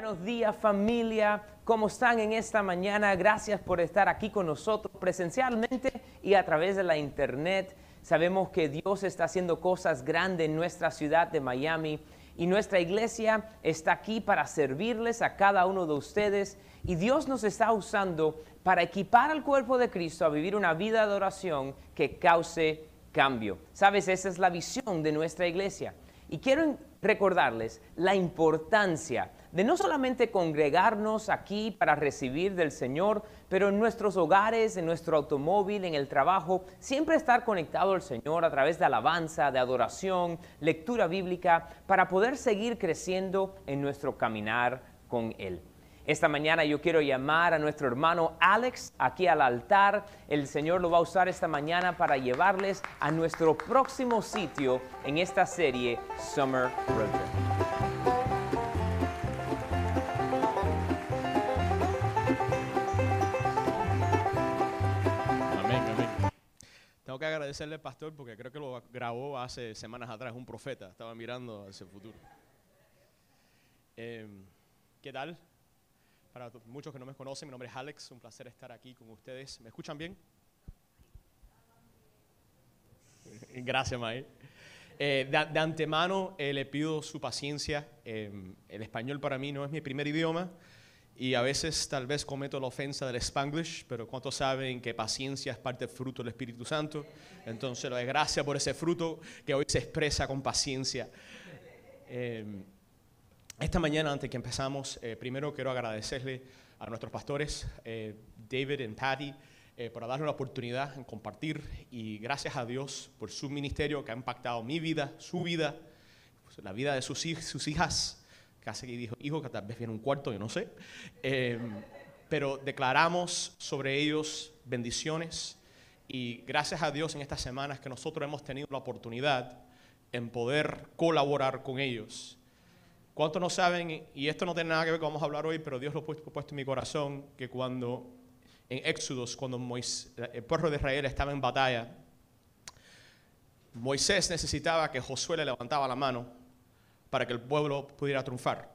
Buenos días familia, ¿cómo están en esta mañana? Gracias por estar aquí con nosotros presencialmente y a través de la internet. Sabemos que Dios está haciendo cosas grandes en nuestra ciudad de Miami y nuestra iglesia está aquí para servirles a cada uno de ustedes y Dios nos está usando para equipar al cuerpo de Cristo a vivir una vida de oración que cause cambio. Sabes, esa es la visión de nuestra iglesia. Y quiero recordarles la importancia de no solamente congregarnos aquí para recibir del Señor, pero en nuestros hogares, en nuestro automóvil, en el trabajo, siempre estar conectado al Señor a través de alabanza, de adoración, lectura bíblica, para poder seguir creciendo en nuestro caminar con Él. Esta mañana yo quiero llamar a nuestro hermano Alex aquí al altar. El Señor lo va a usar esta mañana para llevarles a nuestro próximo sitio en esta serie Summer Road que agradecerle al pastor porque creo que lo grabó hace semanas atrás, un profeta, estaba mirando hacia el futuro. Em, ¿Qué tal? Para muchos que no me conocen, mi nombre es Alex, un placer estar aquí con ustedes. ¿Me escuchan bien? Gracias, May. Eh, de, antemano eh, le pido su paciencia. Em, el español para mí no es mi primer idioma y a veces tal vez cometo la ofensa del spanglish, pero ¿cuántos saben que paciencia es parte del fruto del Espíritu Santo? Entonces, lo doy gracias por ese fruto que hoy se expresa con paciencia. Eh, esta mañana, antes que empezamos, eh, primero quiero agradecerle a nuestros pastores, eh, David y Patty, por darnos la oportunidad en compartir y gracias a Dios por su ministerio que ha impactado mi vida, su vida, pues, la vida de sus, sus hijas que dijo hijo, que tal vez viene un cuarto, yo no sé. Em, pero declaramos sobre ellos bendiciones y gracias a Dios en estas semanas que nosotros hemos tenido la oportunidad en poder colaborar con ellos. ¿Cuántos no saben, y esto no tiene nada que ver con lo que vamos a hablar hoy, pero Dios lo ha puesto, en mi corazón, que cuando en Éxodos, cuando el pueblo de Israel estaba en batalla, Moisés necesitaba que Josué le levantaba la mano para que el pueblo pudiera triunfar.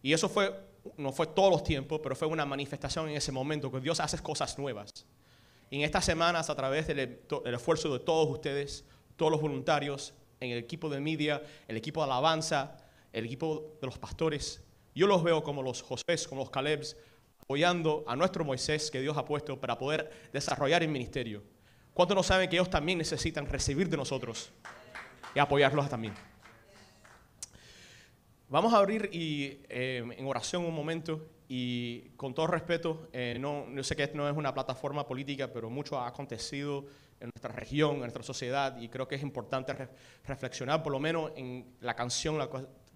Y eso fue, no fue todos los tiempos, pero fue una manifestación en ese momento, que Dios hace cosas nuevas. Y en estas semanas, a través del, esfuerzo de todos ustedes, todos los voluntarios, en el equipo de media, el equipo de alabanza, el equipo de los pastores, yo los veo como los José, como los Calebs, apoyando a nuestro Moisés que Dios ha puesto para poder desarrollar el ministerio. ¿Cuántos no saben que ellos también necesitan recibir de nosotros y apoyarlos también? Vamos a abrir y, eh, en oración un momento y con todo respeto, eh, no, sé que esto no es una plataforma política, pero mucho ha acontecido en nuestra región, en nuestra sociedad y creo que es importante reflexionar por lo menos en la canción la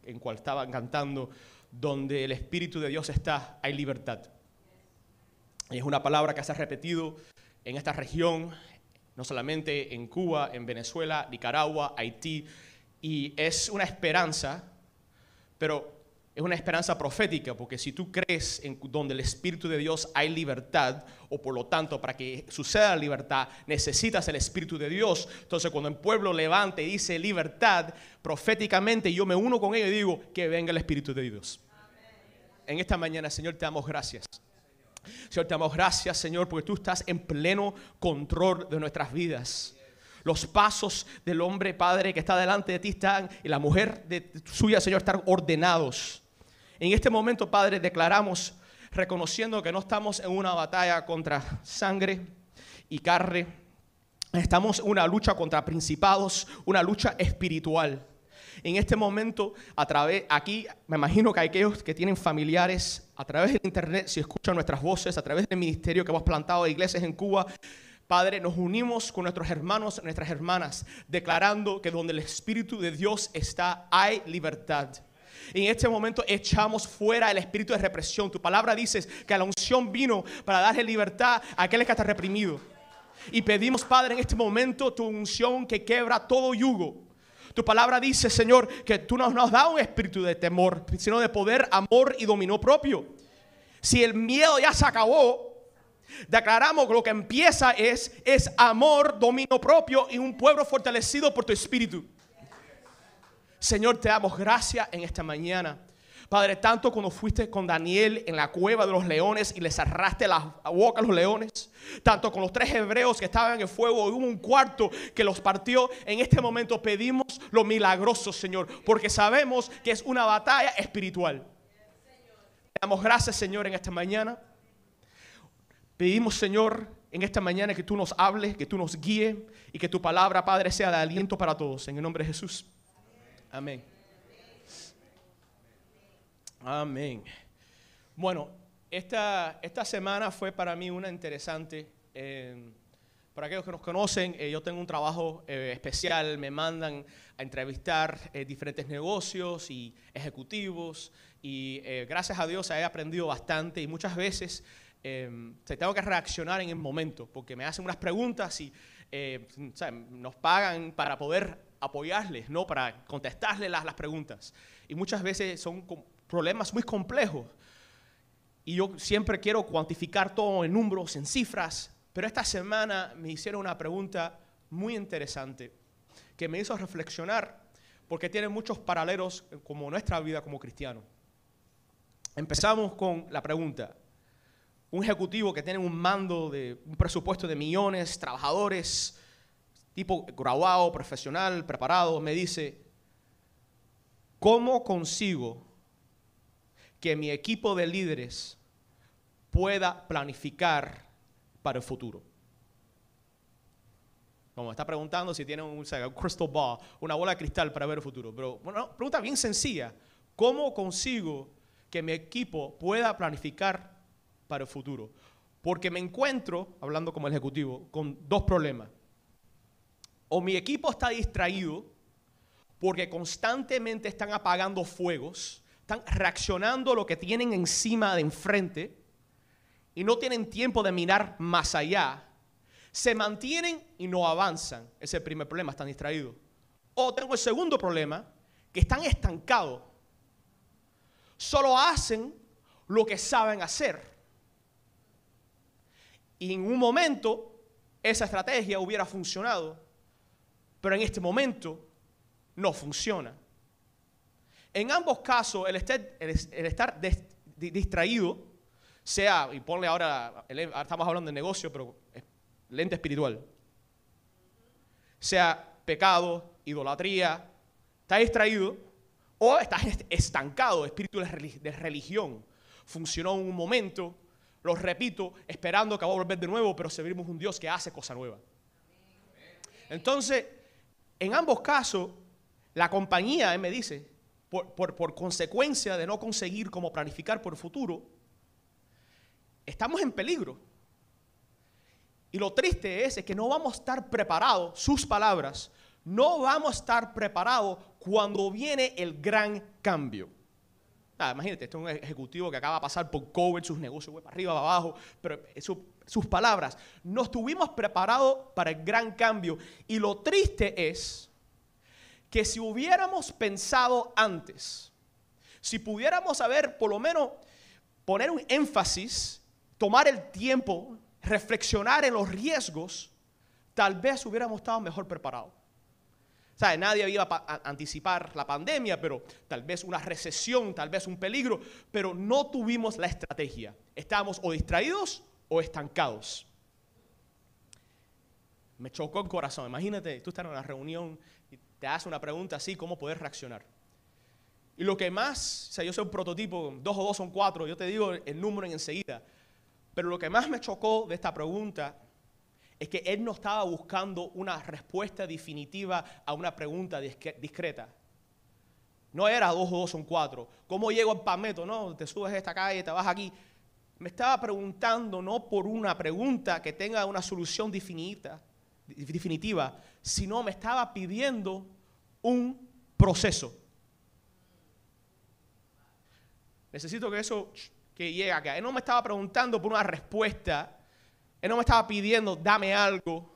en cual estaban cantando, donde el Espíritu de Dios está, hay libertad. Y es una palabra que se ha repetido en esta región, no solamente en Cuba, en Venezuela, Nicaragua, Haití, y es una esperanza pero es una esperanza profética, porque si tú crees en donde el Espíritu de Dios hay libertad, o por lo tanto, para que suceda la libertad, necesitas el Espíritu de Dios. Entonces, cuando el pueblo levante y dice libertad, proféticamente yo me uno con ellos y digo que venga el Espíritu de Dios. En esta mañana, Señor, te damos gracias. Señor, te damos gracias, Señor, porque tú estás en pleno control de nuestras vidas. Los pasos del hombre, Padre, que está delante de ti están, y la mujer suya, Señor, están ordenados. En este momento, Padre, declaramos, reconociendo que no estamos en una batalla contra sangre y carne, estamos en una lucha contra principados, una lucha espiritual. En este momento, a través, aquí me imagino que hay aquellos que tienen familiares a través de internet, si escuchan nuestras voces, a través del ministerio que hemos plantado de iglesias en Cuba, Padre, nos unimos con nuestros hermanos, nuestras hermanas, declarando que donde el Espíritu de Dios está, hay libertad. en este momento echamos fuera el espíritu de represión. Tu palabra dice que la unción vino para darle libertad a aquel que está reprimido. Y pedimos, Padre, en este momento tu unción que quebra todo yugo. Tu palabra dice, Señor, que tú no nos has dado un espíritu de temor, sino de poder, amor y dominio propio. Si el miedo ya se acabó, Declaramos que lo que empieza es, es amor, dominio propio y un pueblo fortalecido por tu espíritu. Señor, te damos gracias en esta mañana Padre, tanto cuando fuiste con Daniel en la cueva de los leones y le cerraste la boca a los leones, tanto con los tres hebreos que estaban en el fuego, y hubo un cuarto que los partió. En este momento pedimos lo milagroso, Señor, porque sabemos que es una batalla espiritual. damos gracias, Señor, en esta mañana. Pedimos, Señor, en esta mañana que tú nos hables, que tú nos guíes y que tu palabra, Padre, sea de aliento para todos. En el nombre de Jesús. Amén. Amén. Bueno, esta, esta semana fue para mí una interesante. Eh, para aquellos que nos conocen, eh, yo tengo un trabajo eh, especial, me mandan a entrevistar diferentes negocios y ejecutivos y gracias a Dios he aprendido bastante y muchas veces tengo que reaccionar en el momento porque me hacen unas preguntas y nos pagan para poder apoyarles, no para contestarles las, las preguntas. Y muchas veces son problemas muy complejos. Y yo siempre quiero cuantificar todo en números, en cifras, pero esta semana me hicieron una pregunta muy interesante que me hizo reflexionar porque tiene muchos paralelos como nuestra vida como cristiano. Empezamos con la pregunta. Un ejecutivo que tiene un mando de un presupuesto de millones, trabajadores, tipo graduado, profesional, preparado, me dice, ¿cómo consigo que mi equipo de líderes pueda planificar para el futuro. Como está preguntando si tiene un, crystal ball, una bola de cristal para ver el futuro. Pero una pregunta bien sencilla. ¿Cómo consigo que mi equipo pueda planificar para el futuro? Porque me encuentro, hablando como ejecutivo, con dos problemas. O mi equipo está distraído porque constantemente están apagando fuegos están reaccionando a lo que tienen encima de enfrente y no tienen tiempo de mirar más allá, se mantienen y no avanzan. Ese es el primer problema, están distraídos. O tengo el segundo problema, que están estancados. Solo hacen lo que saben hacer. Y en un momento esa estrategia hubiera funcionado, pero en este momento no funciona. En ambos casos, el estar, distraído, sea, y ponle ahora, estamos hablando de negocio, pero lente espiritual, sea pecado, idolatría, está distraído o estás estancado, espíritu de religión. Funcionó en un momento, lo repito, esperando que va a volver de nuevo, pero servimos un Dios que hace cosa nueva. Entonces, en ambos casos, la compañía, me dice, por, consecuencia de no conseguir cómo planificar por el futuro, estamos en peligro. Y lo triste es, que no vamos a estar preparados, sus palabras, no vamos a estar preparados cuando viene el gran cambio. Imagínate, este es un ejecutivo que acaba de pasar por COVID, sus negocios para arriba, para abajo, pero sus palabras, no estuvimos preparados para el gran cambio. Y lo triste es que si hubiéramos pensado antes, si pudiéramos haber por lo menos poner un énfasis, tomar el tiempo, reflexionar en los riesgos, tal vez hubiéramos estado mejor preparados. ¿Sabe? Nadie iba a anticipar la pandemia, pero tal vez una recesión, tal vez un peligro, pero no tuvimos la estrategia. Estábamos o distraídos o estancados. Me chocó el corazón. Imagínate, tú estás en una reunión te hace una pregunta así, ¿cómo puedes reaccionar? Y lo que más, o sea, yo soy un prototipo, dos o dos son cuatro, yo te digo el número enseguida, pero lo que más me chocó de esta pregunta es que él no estaba buscando una respuesta definitiva a una pregunta discreta. No era dos o dos son cuatro. ¿Cómo llego al Palmetto? No, te subes a esta calle, te vas aquí. Me estaba preguntando no por una pregunta que tenga una solución definitiva, definitiva, sino me estaba pidiendo un proceso. Necesito que eso que llegue acá. Él no me estaba preguntando por una respuesta. Él no me estaba pidiendo, dame algo.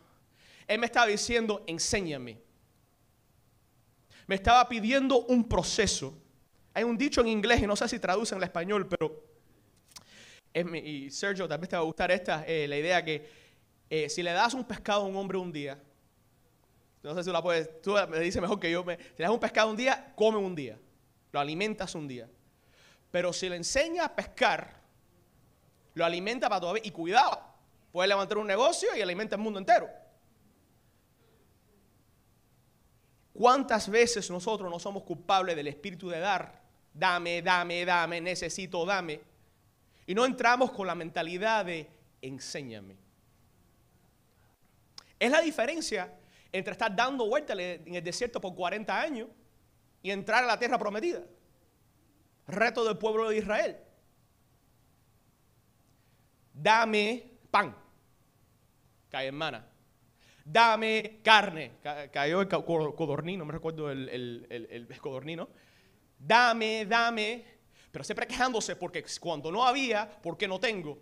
Él me estaba diciendo, enséñame. Me estaba pidiendo un proceso. Hay un dicho en inglés, y no sé si traduce en español, pero y Sergio, tal vez te va a gustar esta, eh, la idea que eh, si le das un pescado a un hombre un día, no sé si la puedes, tú me dices mejor que yo, si le das un pescado un día, come un día, lo alimentas un día. Pero si le enseña a pescar, lo alimenta para todavía. Y cuidado, puede levantar un negocio y alimenta el mundo entero. ¿Cuántas veces nosotros no somos culpables del espíritu de dar? Dame, dame, dame, necesito, dame. Y no entramos con la mentalidad de enséñame. Es la diferencia entre estar dando vueltas en el desierto por 40 años y entrar a la tierra prometida. Reto del pueblo de Israel. Dame pan. Hermana. Dame carne. Cayó el codornino, no me recuerdo el, el codornino. Dame, dame. Pero siempre quejándose porque cuando no había, ¿por qué no tengo?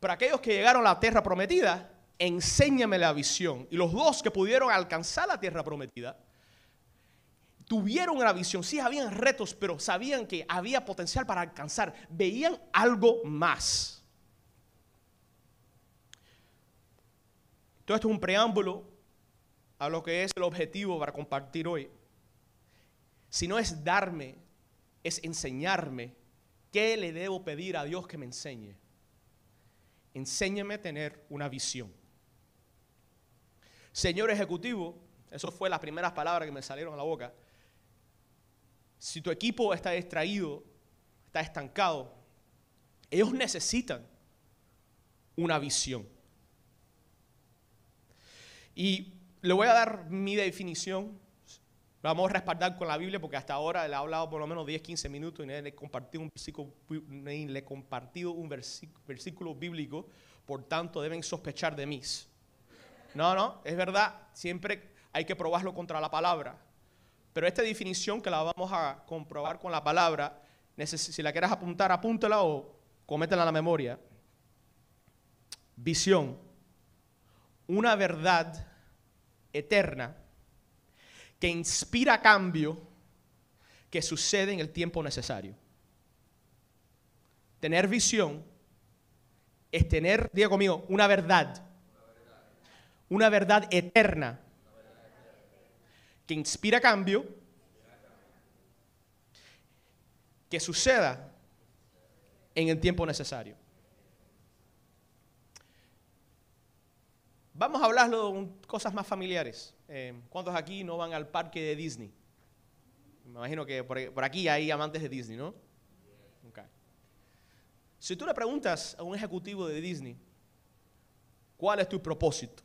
Pero aquellos que llegaron a la tierra prometida, enséñame la visión. Y los dos que pudieron alcanzar la tierra prometida, tuvieron una visión. Sí, habían retos, pero sabían que había potencial para alcanzar. Veían algo más. Esto es un preámbulo a lo que es el objetivo para compartir hoy. Si no es darme, es enseñarme qué le debo pedir a Dios que me enseñe. Enséñame a tener una visión. Señor Ejecutivo, eso fue las primeras palabras que me salieron a la boca. Si tu equipo está distraído, está estancado, ellos necesitan una visión. Y le voy a dar mi definición. Vamos a respaldar con la Biblia porque hasta ahora le he hablado por lo menos 10, 15 minutos y le he compartido un versículo, le he compartido un versículo bíblico. Por tanto, deben sospechar de mí. No, no, es verdad, siempre hay que probarlo contra la palabra. Pero esta definición que la vamos a comprobar con la palabra, si la quieres apuntar, apúntala o cométela a la memoria. Visión, una verdad eterna que inspira cambio que sucede en el tiempo necesario. Tener visión es tener, diga conmigo, una verdad una verdad eterna que inspira cambio, que suceda en el tiempo necesario. Vamos a hablarlo de cosas más familiares. Eh, ¿Cuántos aquí no van al parque de Disney? Me imagino que por, aquí hay amantes de Disney, ¿no? Si tú le preguntas a un ejecutivo de Disney, ¿cuál es tu propósito?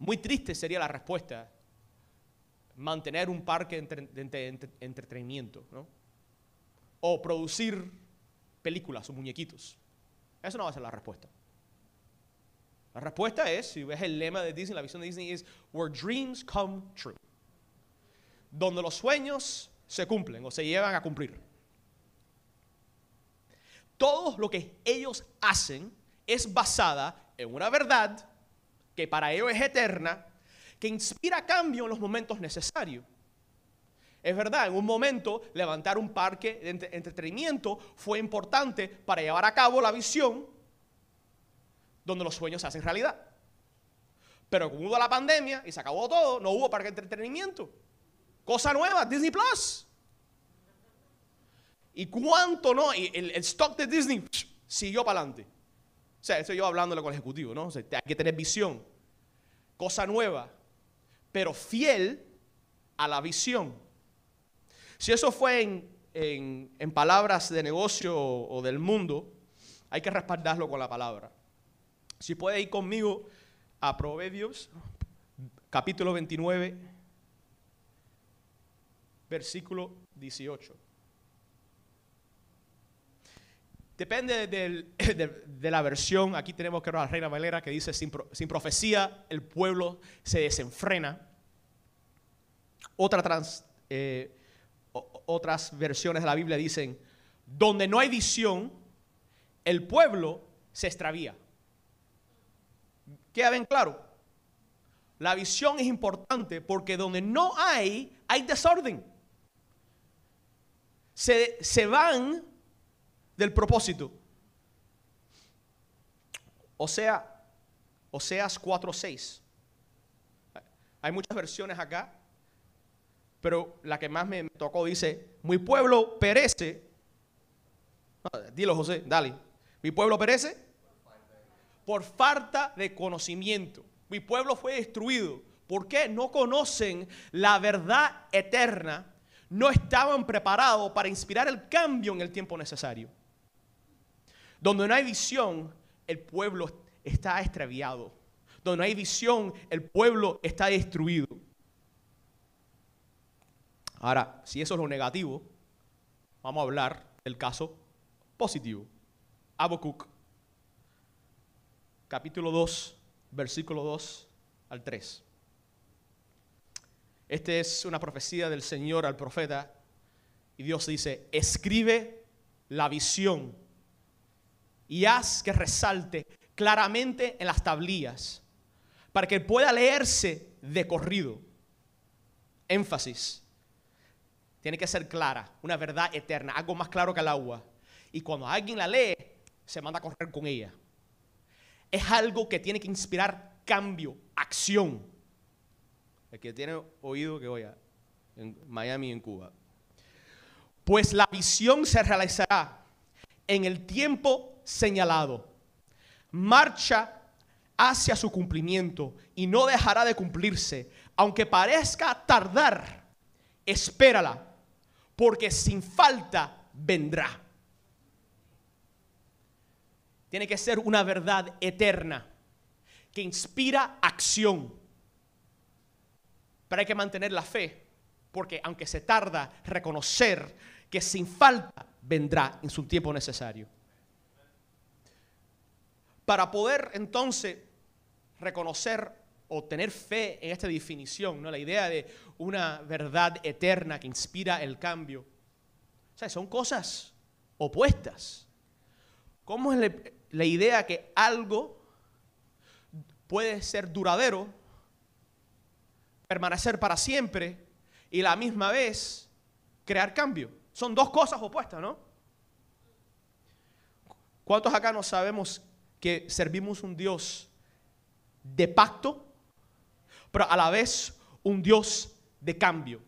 Muy triste sería la respuesta. Mantener un parque de entretenimiento, ¿no? O producir películas o muñequitos. Eso no va a ser la respuesta. La respuesta es, si ves el lema de Disney, la visión de Disney es Where dreams come true. Donde los sueños se cumplen o se llevan a cumplir. Todo lo que ellos hacen es basada en una verdad que para ellos es eterna, que inspira cambio en los momentos necesarios. Es verdad, en un momento levantar un parque de entretenimiento fue importante para llevar a cabo la visión donde los sueños se hacen realidad. Pero como hubo la pandemia y se acabó todo, no hubo parque de entretenimiento. Cosa nueva, Disney Plus. ¿Y cuánto no? Y el, stock de Disney siguió para adelante. O sea, estoy yo hablándole con el ejecutivo, ¿no? hay que tener visión, cosa nueva, pero fiel a la visión. Si eso fue en, palabras de negocio o, del mundo, hay que respaldarlo con la palabra. Si puede ir conmigo a Proverbios, capítulo 29, versículo 18. Depende de, la versión. Aquí tenemos que la Reina Valera que dice, sin, profecía el pueblo se desenfrena. Eh, otras versiones de la Biblia dicen, donde no hay visión, el pueblo se extravía. ¿Queda bien claro? La visión es importante porque donde no hay, hay desorden. Se, se van del propósito. O sea, Oseas 4:6. Hay muchas versiones acá, pero la que más me tocó dice, mi pueblo perece. Dilo José, dale. Mi pueblo perece por falta de conocimiento. Mi pueblo fue destruido. ¿Por qué? No conocen la verdad eterna. No estaban preparados para inspirar el cambio en el tiempo necesario. Donde no hay visión, el pueblo está extraviado. Donde no hay visión, el pueblo está destruido. Ahora, si eso es lo negativo, vamos a hablar del caso positivo. Habacuc, capítulo 2, versículo 2 al 3. Esta es una profecía del Señor al profeta y Dios dice, escribe la visión y haz que resalte claramente en las tablillas para que pueda leerse de corrido. Énfasis. Tiene que ser clara, una verdad eterna, algo más claro que el agua. Y cuando alguien la lee, se manda a correr con ella. Es algo que tiene que inspirar cambio, acción. El que tiene oído que oiga, en Miami en Cuba. Pues la visión se realizará en el tiempo señalado. Marcha hacia su cumplimiento y no dejará de cumplirse. Aunque parezca tardar, espérala, porque sin falta vendrá. Tiene que ser una verdad eterna que inspira acción. Pero hay que mantener la fe, porque aunque se tarda, reconocer que sin falta vendrá en su tiempo necesario. Para poder entonces reconocer o tener fe en esta definición, ¿no? la idea de una verdad eterna que inspira el cambio. O sea, son cosas opuestas. ¿Cómo es la idea que algo puede ser duradero, permanecer para siempre y la misma vez crear cambio? Son dos cosas opuestas, ¿no? ¿Cuántos acá no sabemos que servimos un Dios de pacto, pero a la vez un Dios de cambio?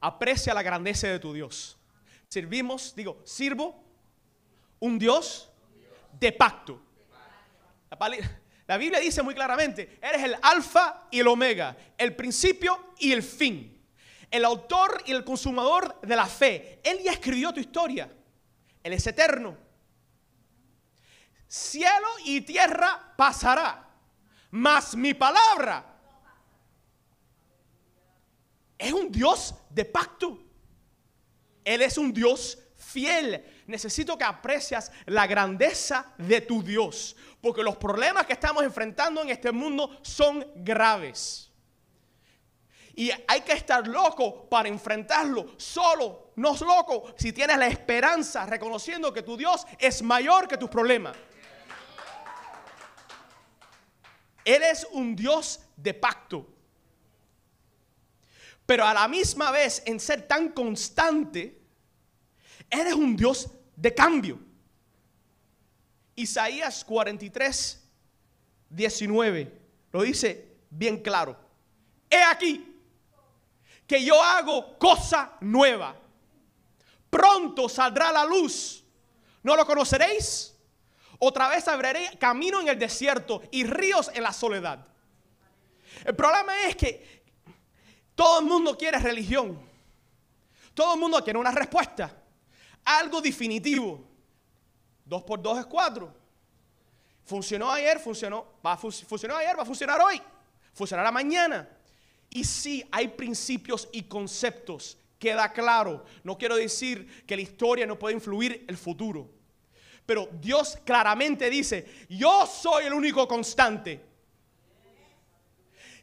Aprecia la grandeza de tu Dios. Servimos, digo, sirvo un Dios de pacto. La Biblia dice muy claramente, eres el alfa y el omega, el principio y el fin, el autor y el consumador de la fe. Él ya escribió tu historia. Él es eterno. Cielo y tierra pasará, mas mi palabra es un Dios de pacto. Él es un Dios fiel. Necesito que aprecias la grandeza de tu Dios, porque los problemas que estamos enfrentando en este mundo son graves. Y hay que estar loco para enfrentarlo. Solo, no es loco si tienes la esperanza reconociendo que tu Dios es mayor que tus problemas. Él es un Dios de pacto. Pero a la misma vez, en ser tan constante, eres un Dios de cambio. Isaías 43, 19 lo dice bien claro. He aquí que yo hago cosa nueva. Pronto saldrá la luz. ¿No lo conoceréis? Otra vez abriré camino en el desierto y ríos en la soledad. El problema es que todo el mundo quiere religión. Todo el mundo quiere una respuesta. Algo definitivo. Dos por dos es cuatro. Funcionó ayer, funcionó, va, funcionó ayer, va a funcionar hoy. Funcionará mañana. Y sí, hay principios y conceptos, queda claro. No quiero decir que la historia no puede influir el futuro. Pero Dios claramente dice, yo soy el único constante.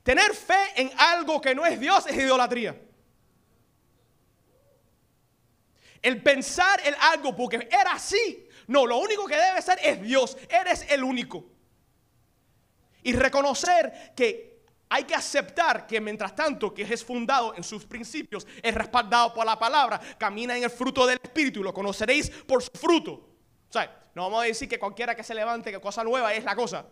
Tener fe en algo que no es Dios es idolatría. El pensar en algo porque era así. No, lo único que debe ser es Dios. Eres el único. Y reconocer que hay que aceptar que mientras tanto que es fundado en sus principios, es respaldado por la palabra, camina en el fruto del Espíritu y lo conoceréis por su fruto. O sea, no vamos a decir que cualquiera que se levante, que cosa nueva es la cosa.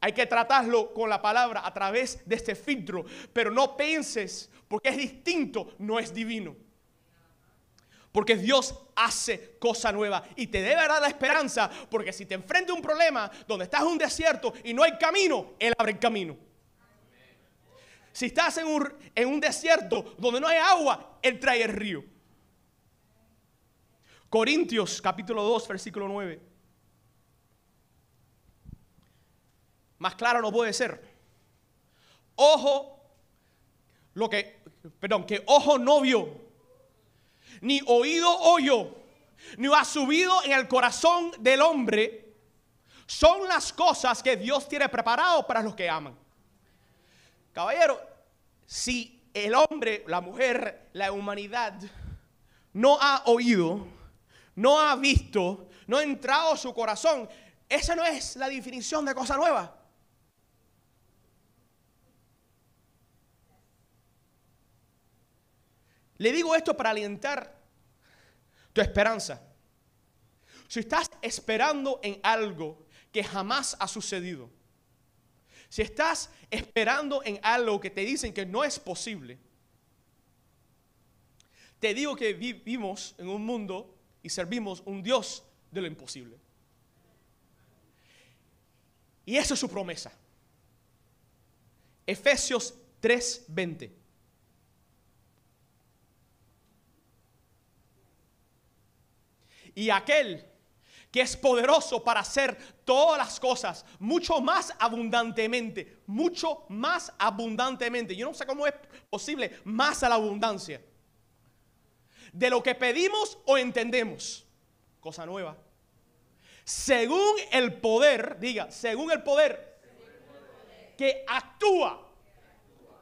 Hay que tratarlo con la palabra a través de este filtro, pero no pienses porque es distinto, no es divino. Porque Dios hace cosa nueva y te debe dar la esperanza, porque si te enfrentas a un problema donde estás en un desierto y no hay camino, Él abre el camino. Si estás en un desierto donde no hay agua, Él trae el río. Corintios capítulo 2, versículo 9. Más claro no puede ser. Ojo, lo que, perdón, que ojo no vio ni oído oyó, ni ha subido en el corazón del hombre, son las cosas que Dios tiene preparado para los que aman. Caballero, si el hombre, la mujer, la humanidad no ha oído, no ha visto, no ha entrado su corazón, esa no es la definición de cosa nueva. Le digo esto para alentar tu esperanza. Si estás esperando en algo que jamás ha sucedido, si estás esperando en algo que te dicen que no es posible, te digo que vivimos en un mundo y servimos un Dios de lo imposible. Y esa es su promesa. Efesios 3:20. y aquel que es poderoso para hacer todas las cosas mucho más abundantemente, mucho más abundantemente. Yo no sé cómo es posible más a la abundancia. De lo que pedimos o entendemos. Cosa nueva. Según el poder, diga, según el poder que actúa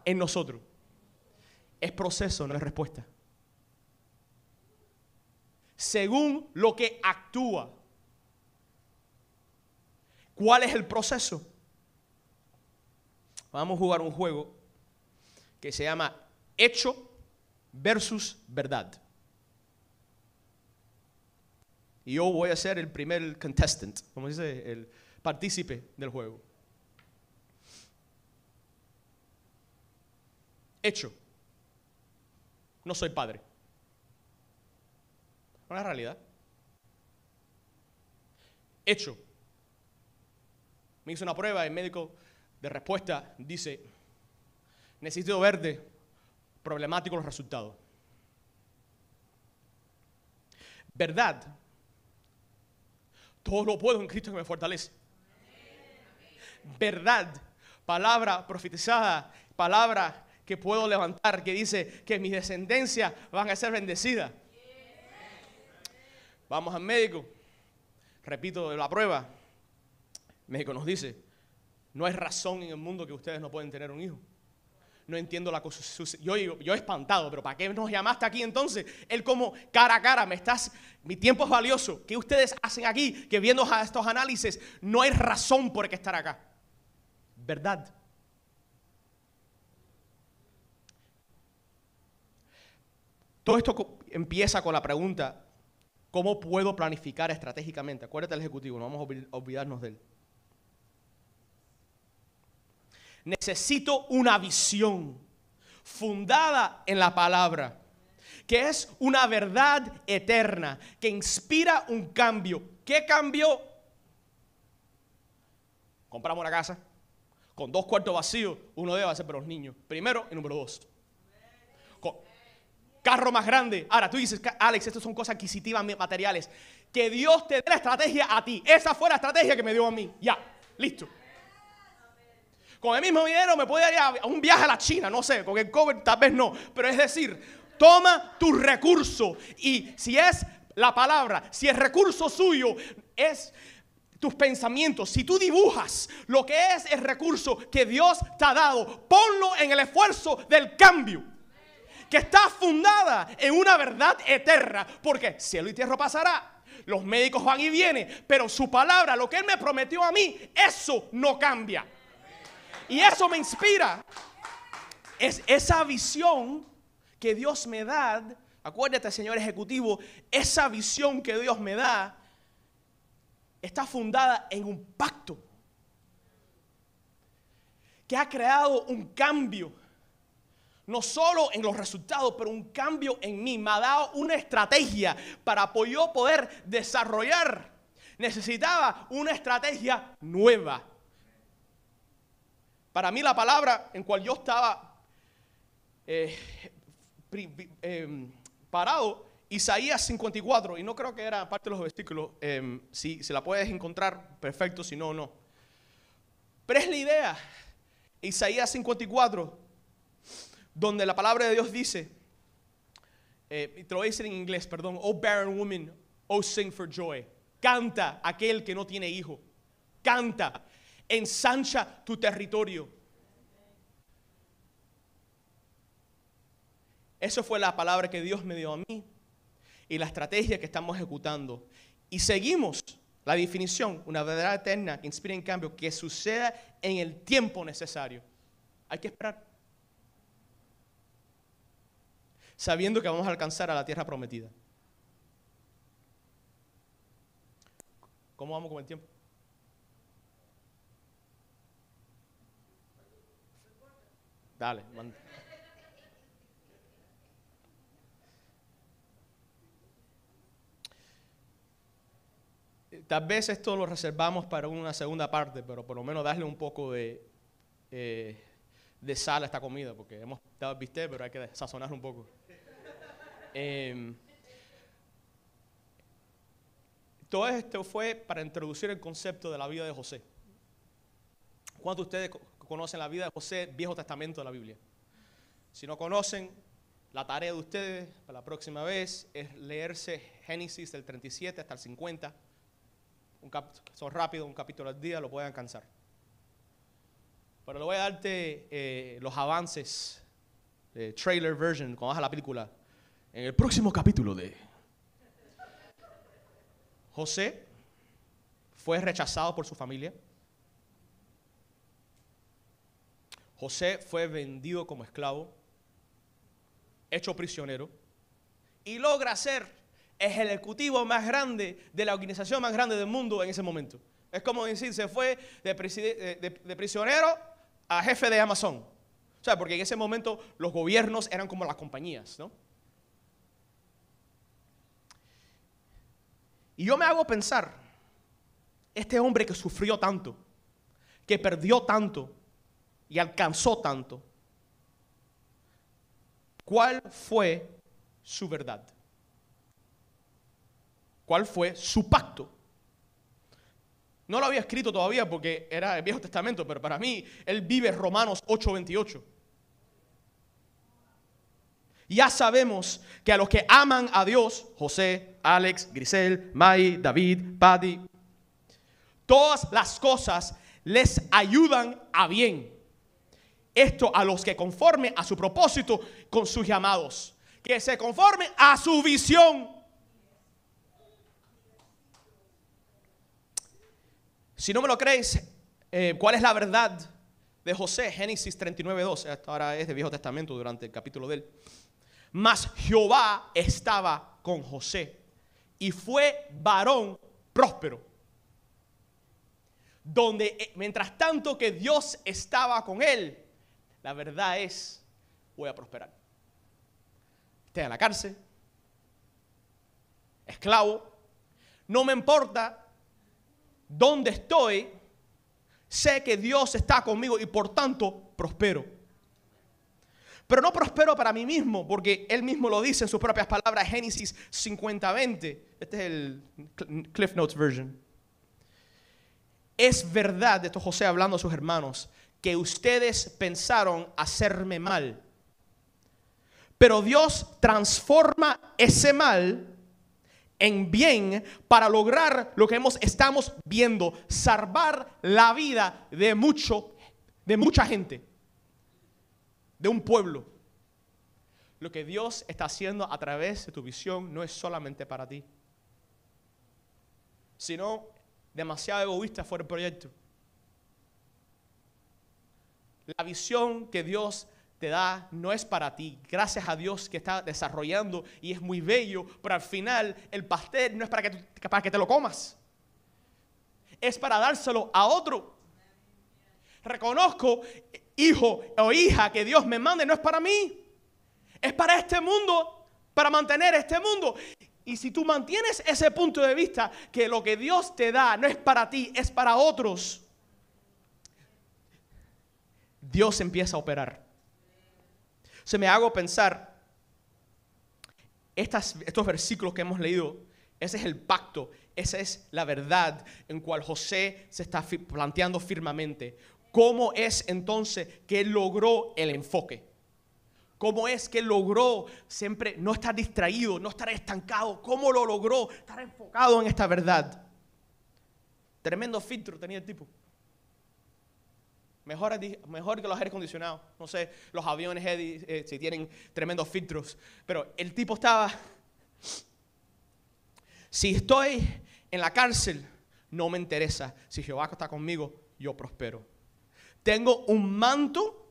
en nosotros. Es proceso, no es respuesta según lo que actúa. ¿Cuál es el proceso? Vamos a jugar un juego que se llama hecho versus verdad. Y yo voy a ser el primer contestant, como dice el partícipe del juego. Hecho. No soy padre. Una realidad. Hecho. Me hizo una prueba el médico de respuesta dice, necesito verte, problemático los resultados. Verdad. Todo lo puedo en Cristo que me fortalece. Verdad. Palabra profetizada. Palabra que puedo levantar que dice que mis descendencias van a ser bendecidas. Vamos al médico, repito la prueba. El médico nos dice, no hay razón en el mundo que ustedes no pueden tener un hijo. No entiendo la cosa. Yo, yo, yo espantado, pero ¿para qué nos llamaste aquí entonces? Él como cara a cara, me estás, mi tiempo es valioso. ¿Qué ustedes hacen aquí? Que viendo estos análisis, no hay razón por qué estar acá. ¿Verdad? Todo esto empieza con la pregunta, ¿Cómo puedo planificar estratégicamente? Acuérdate del ejecutivo, no vamos a olvidarnos de él. Necesito una visión fundada en la palabra, que es una verdad eterna, que inspira un cambio. ¿Qué cambio? Compramos una casa con dos cuartos vacíos, uno debe ser para los niños, primero y número dos carro más grande. Ahora tú dices, Alex, estas son cosas adquisitivas materiales. Que Dios te dé la estrategia a ti. Esa fue la estrategia que me dio a mí. Ya, listo. Con el mismo dinero me puede ir a un viaje a la China, no sé, con el cover tal vez no. Pero es decir, toma tu recurso y si es la palabra, si el recurso suyo es tus pensamientos, si tú dibujas lo que es el recurso que Dios te ha dado, ponlo en el esfuerzo del cambio que está fundada en una verdad eterna. Porque cielo y tierra pasará. Los médicos van y vienen, pero su palabra, lo que Él me prometió a mí, eso no cambia. Y eso me inspira. Es esa visión que Dios me da. Acuérdate, señor ejecutivo, esa visión que Dios me da está fundada en un pacto. que ha creado un cambio. No solo en los resultados, pero un cambio en mí. Me ha dado una estrategia para yo poder desarrollar. Necesitaba una estrategia nueva. Para mí la palabra en cual yo estaba eh, em, parado, Isaías 54, y no creo que era parte de los versículos, em, si, se la puedes encontrar, perfecto, si no, no. Pero es la idea, Isaías 54, donde la palabra de Dios dice, eh, te lo voy a decir en inglés, perdón, oh barren woman, oh sing for joy. Canta aquel que no tiene hijo. Canta ensancha tu territorio. Eso fue la palabra que Dios me dio a mí y la estrategia que estamos ejecutando. Y seguimos la definición, una verdad eterna que inspira en cambio, que suceda en el tiempo necesario. Hay que esperar. Sabiendo que vamos a alcanzar a la tierra prometida. ¿Cómo vamos con el tiempo? Dale, Tal vez esto lo reservamos para una segunda parte, pero por lo menos darle un poco de, eh, de sal a esta comida, porque hemos dado viste, pero hay que sazonar un poco. Em, todo esto fue para introducir el concepto de la vida de José. ¿Cuántos de ustedes conocen la vida de José, Viejo Testamento de la Biblia. Si no conocen, la tarea de ustedes para la próxima vez es leerse Génesis del 37 hasta el 50. Un son rápidos, un capítulo al día, lo pueden alcanzar. Pero le voy a darte eh, los avances, de trailer version, cuando vas la película, en el próximo capítulo de José fue rechazado por su familia José fue vendido como esclavo, hecho prisionero, y logra ser el ejecutivo más grande de la organización más grande del mundo en ese momento. Es como decir, se fue de, prisionero a jefe de Amazon. O sea, porque en ese momento los gobiernos eran como las compañías, ¿no? Y yo me hago pensar, este hombre que sufrió tanto, que perdió tanto, y alcanzó tanto, ¿cuál fue su verdad? ¿Cuál fue su pacto? No lo había escrito todavía porque era el Viejo Testamento, pero para mí él vive Romanos 8:28. Ya sabemos que a los que aman a Dios, José, Alex, Grisel, Mai, David, Paddy, todas las cosas les ayudan a bien esto a los que conforme a su propósito con sus llamados. Que se conforme a su visión. Si no me lo creéis, eh, ¿cuál es la verdad de José? Génesis 39.2. Esto ahora es de Viejo Testamento durante el capítulo de él. Mas Jehová estaba con José y fue varón próspero. Donde eh, mientras tanto que Dios estaba con él, la verdad es, voy a prosperar. Esté en la cárcel, esclavo, no me importa dónde estoy, sé que Dios está conmigo y por tanto prospero. Pero no prospero para mí mismo, porque Él mismo lo dice en sus propias palabras, Génesis 50:20. Este es el Cliff Notes version. Es verdad, esto José hablando a sus hermanos, que ustedes pensaron hacerme mal. Pero Dios transforma ese mal en bien para lograr lo que hemos, estamos viendo, salvar la vida de mucho, de mucha gente, de un pueblo. Lo que Dios está haciendo a través de tu visión no es solamente para ti, sino demasiado egoísta fue el proyecto. La visión que Dios te da no es para ti. Gracias a Dios que está desarrollando y es muy bello, pero al final el pastel no es para que, para que te lo comas. Es para dárselo a otro. Reconozco, hijo o hija, que Dios me mande no es para mí. Es para este mundo, para mantener este mundo. Y si tú mantienes ese punto de vista, que lo que Dios te da no es para ti, es para otros, Dios empieza a operar. Se me hago pensar, estos versículos que hemos leído, ese es el pacto, esa es la verdad en cual José se está planteando firmemente. ¿Cómo es entonces que logró el enfoque? ¿Cómo es que logró siempre no estar distraído, no estar estancado? ¿Cómo lo logró estar enfocado en esta verdad? Tremendo filtro tenía el tipo. Mejor, que los aire acondicionados. No sé, los aviones eh, si tienen tremendos filtros. Pero el tipo estaba... Si estoy en la cárcel, no me interesa. Si Jehová está conmigo, yo prospero. Tengo un manto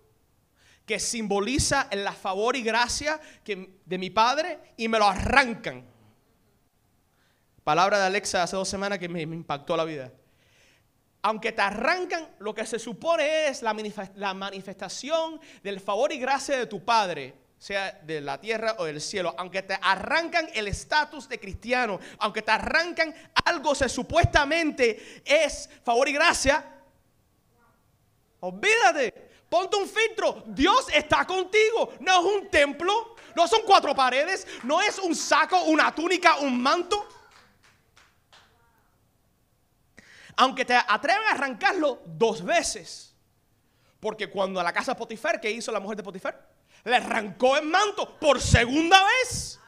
que simboliza la favor y gracia de mi Padre y me lo arrancan. Palabra de Alexa hace dos semanas que me, impactó la vida. Aunque te arrancan, lo que se supone es la, manifestación del favor y gracia de tu Padre, sea de la tierra o del cielo, aunque te arrancan el estatus de cristiano, aunque te arrancan algo que supuestamente es favor y gracia, olvídate, Ponte un filtro. Dios está contigo. No es un templo. No son cuatro paredes. No es un saco, una túnica, un manto. Aunque te atreven a arrancarlo dos veces. Porque cuando a la casa de Potifar, ¿qué hizo la mujer de Potifar? Le arrancó el manto por segunda vez.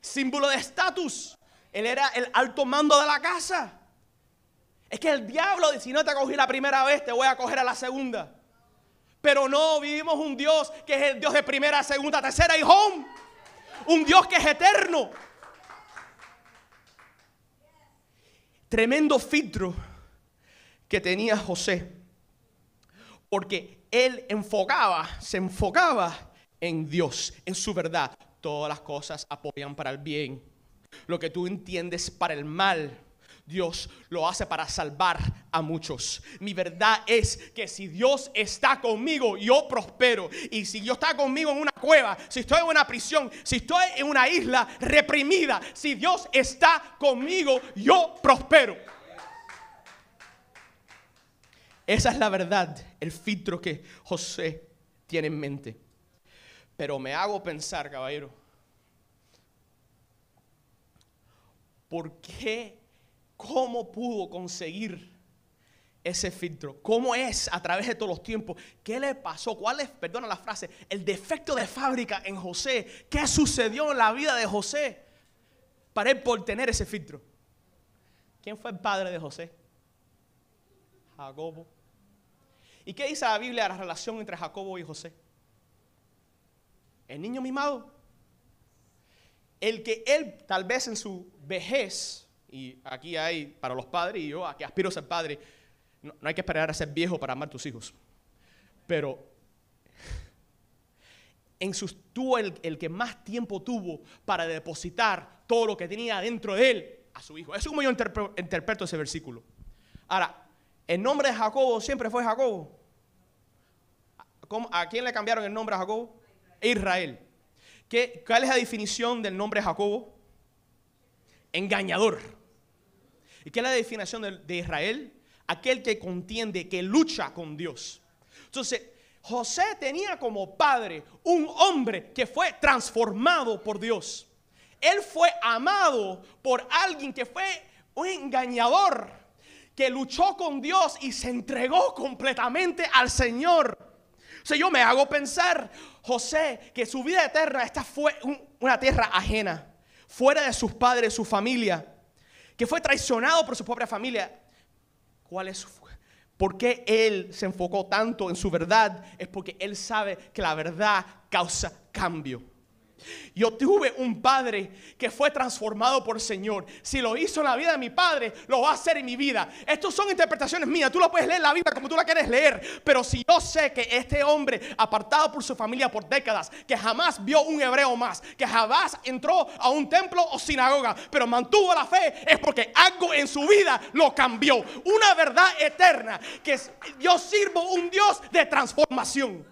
Símbolo de estatus. Él era el alto mando de la casa. Es que el diablo dice, si no te cogí la primera vez, te voy a coger a la segunda. Pero no, vivimos un Dios que es el Dios de primera, segunda, tercera y home. Un Dios que es eterno. Tremendo filtro que tenía José. Porque él enfocaba, se enfocaba en Dios, en su verdad. Todas las cosas apoyan para el bien. Lo que tú entiendes para el mal Dios lo hace para salvar a muchos. Mi verdad es que si Dios está conmigo, yo prospero. Y si Dios está conmigo en una cueva, si estoy en una prisión, si estoy en una isla reprimida, si Dios está conmigo, yo prospero. Esa es la verdad, el filtro que José tiene en mente. Pero me hago pensar, caballero, ¿por qué ¿Cómo pudo conseguir ese filtro? ¿Cómo es a través de todos los tiempos? ¿Qué le pasó? ¿Cuál es, perdona la frase, el defecto de fábrica en José? ¿Qué sucedió en la vida de José para él por tener ese filtro? ¿Quién fue el padre de José? Jacobo. ¿Y qué dice la Biblia de la relación entre Jacobo y José? El niño mimado. El que él tal vez en su vejez y aquí hay para los padres, y yo a que aspiro a ser padre, no, hay que esperar a ser viejo para amar a tus hijos. Pero en sus, tuvo el, el, que más tiempo tuvo para depositar todo lo que tenía dentro de él a su hijo. Eso es como yo interpreto ese versículo. Ahora, el nombre de Jacobo siempre fue Jacobo. ¿A quién le cambiaron el nombre a Jacobo? Israel. ¿Qué, ¿Cuál es la definición del nombre Jacobo? Engañador. ¿Y qué es la definición de, Israel? Aquel que contiende, que lucha con Dios. Entonces, José tenía como padre un hombre que fue transformado por Dios. Él fue amado por alguien que fue un engañador, que luchó con Dios y se entregó completamente al Señor. O sea, yo me hago pensar, José, que su vida eterna, esta fue una tierra ajena, fuera de sus padres, su familia que fue traicionado por su propia familia. ¿Cuál es ¿Por qué él se enfocó tanto en su verdad? Es porque él sabe que la verdad causa cambio. Yo tuve un padre que fue transformado por el Señor. Si lo hizo en la vida de mi padre, lo va a hacer en mi vida. Estas son interpretaciones mías. Tú lo puedes leer en la Biblia como tú la quieres leer. Pero si yo sé que este hombre, apartado por su familia por décadas, que jamás vio un hebreo más, que jamás entró a un templo o sinagoga, pero mantuvo la fe, es porque algo en su vida lo cambió. Una verdad eterna, que yo sirvo un Dios de transformación.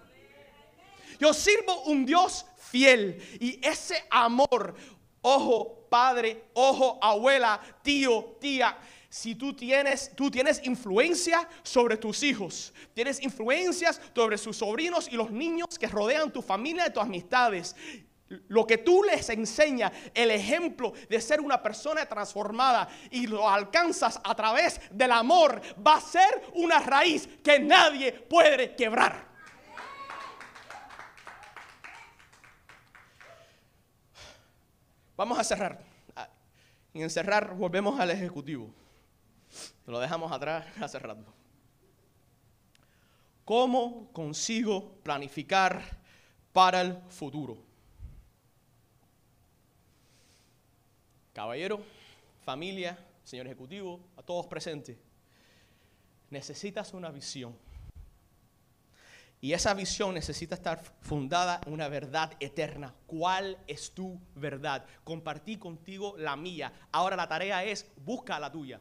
Yo sirvo un Dios fiel. Y ese amor, ojo padre, ojo abuela, tío, tía, si tú tienes, tú tienes influencia sobre tus hijos, tienes influencias sobre sus sobrinos y los niños que rodean tu familia y tus amistades. Lo que tú les enseñas, el ejemplo de ser una persona transformada y lo alcanzas a través del amor, va a ser una raíz que nadie puede quebrar. Vamos a cerrar. En cerrar volvemos al ejecutivo. Lo dejamos atrás hace. ¿Cómo consigo planificar para el futuro? Caballero, familia, señor ejecutivo, a todos presentes. Necesitas una visión. Y esa visión necesita estar fundada en una verdad eterna. ¿Cuál es tu verdad? Compartí contigo la mía. Ahora la tarea es busca la tuya.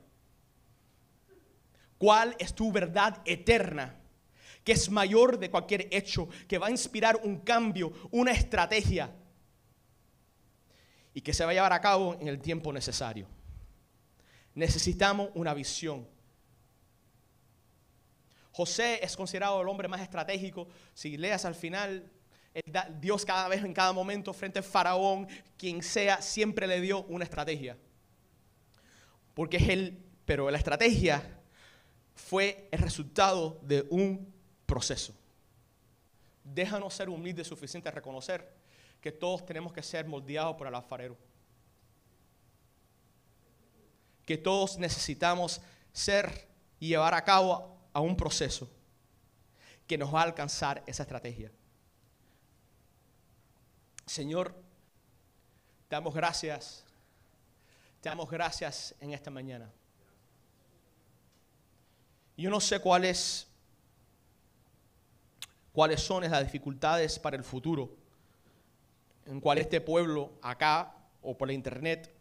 ¿Cuál es tu verdad eterna? Que es mayor de cualquier hecho, que va a inspirar un cambio, una estrategia y que se va a llevar a cabo en el tiempo necesario. Necesitamos una visión. José es considerado el hombre más estratégico. Si leas al final, Dios cada vez en cada momento frente al faraón, quien sea, siempre le dio una estrategia. Porque es él, pero la estrategia fue el resultado de un proceso. Déjanos ser humildes suficiente a reconocer que todos tenemos que ser moldeados por el alfarero. Que todos necesitamos ser y llevar a cabo a un proceso que nos va a alcanzar esa estrategia. Señor, te damos gracias. Te damos gracias en esta mañana. Yo no sé cuáles cuáles son las dificultades para el futuro en cual este pueblo acá o por la internet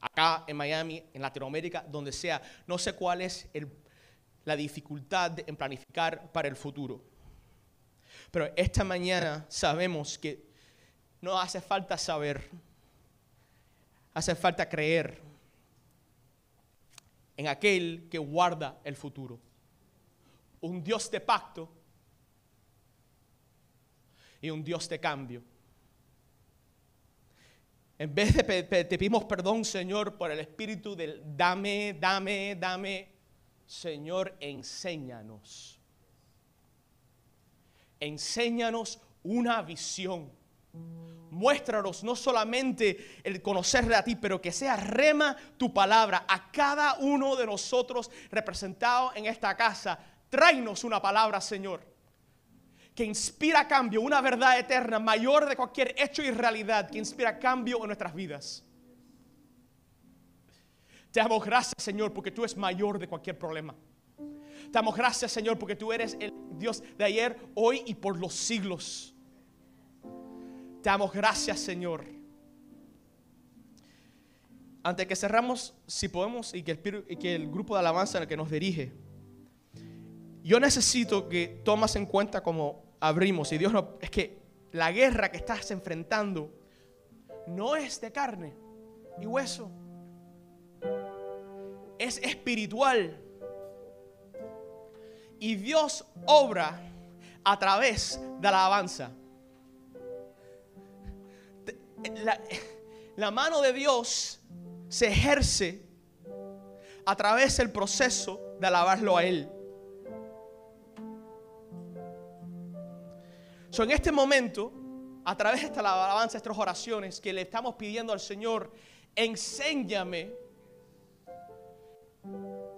acá en Miami, en Latinoamérica, donde sea, no sé cuál es el la dificultad en planificar para el futuro. Pero esta mañana sabemos que no hace falta saber, hace falta creer en aquel que guarda el futuro. Un Dios de pacto y un Dios de cambio. En vez de te pedimos perdón, Señor, por el espíritu del dame, dame, dame, Señor, enséñanos. Enséñanos una visión. Muéstranos no solamente el conocerle a ti, pero que sea rema tu palabra a cada uno de nosotros representados en esta casa. Tráenos una palabra, Señor, que inspira cambio, una verdad eterna mayor de cualquier hecho y realidad, que inspira cambio en nuestras vidas. Te damos gracias, Señor, porque tú eres mayor de cualquier problema. Te damos gracias, Señor, porque tú eres el Dios de ayer, hoy y por los siglos. Te damos gracias, Señor. Antes que cerramos, si podemos, y que el, grupo de alabanza en el que nos dirige, yo necesito que tomas en cuenta como abrimos, y Dios no, es que la guerra que estás enfrentando no es de carne y hueso es espiritual. Y Dios obra a través de la alabanza. La, la mano de Dios se ejerce a través del proceso de alabarlo a Él. So, en este momento, a través de esta alabanza, estas oraciones que le estamos pidiendo al Señor, enséñame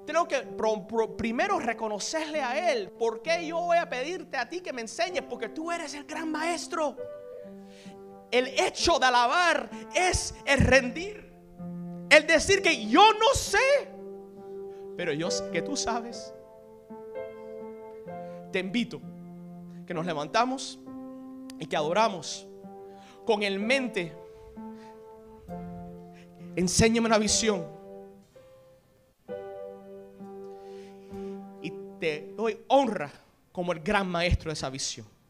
tengo que primero reconocerle a Él. ¿Por qué yo voy a pedirte a ti que me enseñes? Porque tú eres el gran maestro. el hecho de alabar es el rendir. El decir que yo no sé, pero yo sé que tú sabes. Te invito que nos levantamos y que adoramos con el mente. Enséñame una visión. Te doy honra como el gran maestro de esa visión.